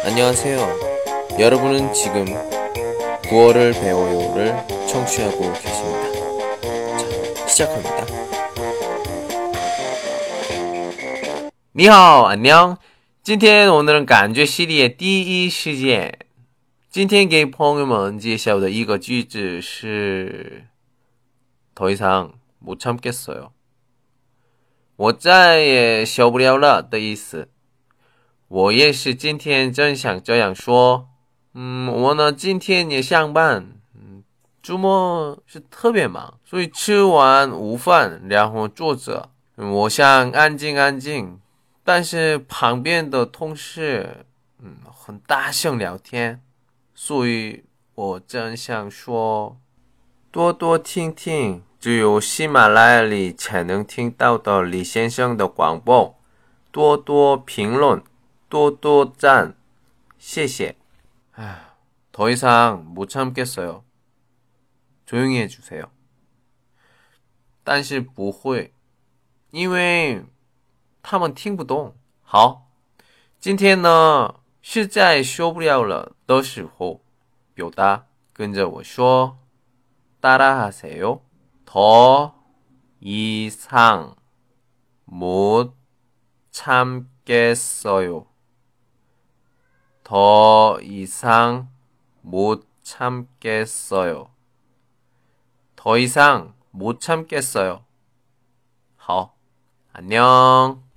안녕하세요. 여러분은 지금 9월을 배워요를 청취하고 계십니다. 자, 시작합니다. 你好，안녕。今天오늘은感觉系列第一事件。今天给朋友们介绍的一个句子是더이상못참겠어요我再也受不了了的意思。 我也是今天正想这样说。嗯，我呢今天也上班，嗯，周末是特别忙，所以吃完午饭然后坐着，我想安静安静，但是旁边的同事，嗯，很大声聊天，所以我正想说，多多听听只有喜马拉雅里才能听到的李先生的广播，多多评论。 多多赞，谢谢。唉，더이상못참겠어요조용히해주세요但是不会，因为他们听不懂。好，今天呢是在受不了了的时候表达，跟着我说，따라하세 요。 더이상못참겠어요 더 이상 못 참겠어요. 더 이상 못 참겠어요. 好，안녕。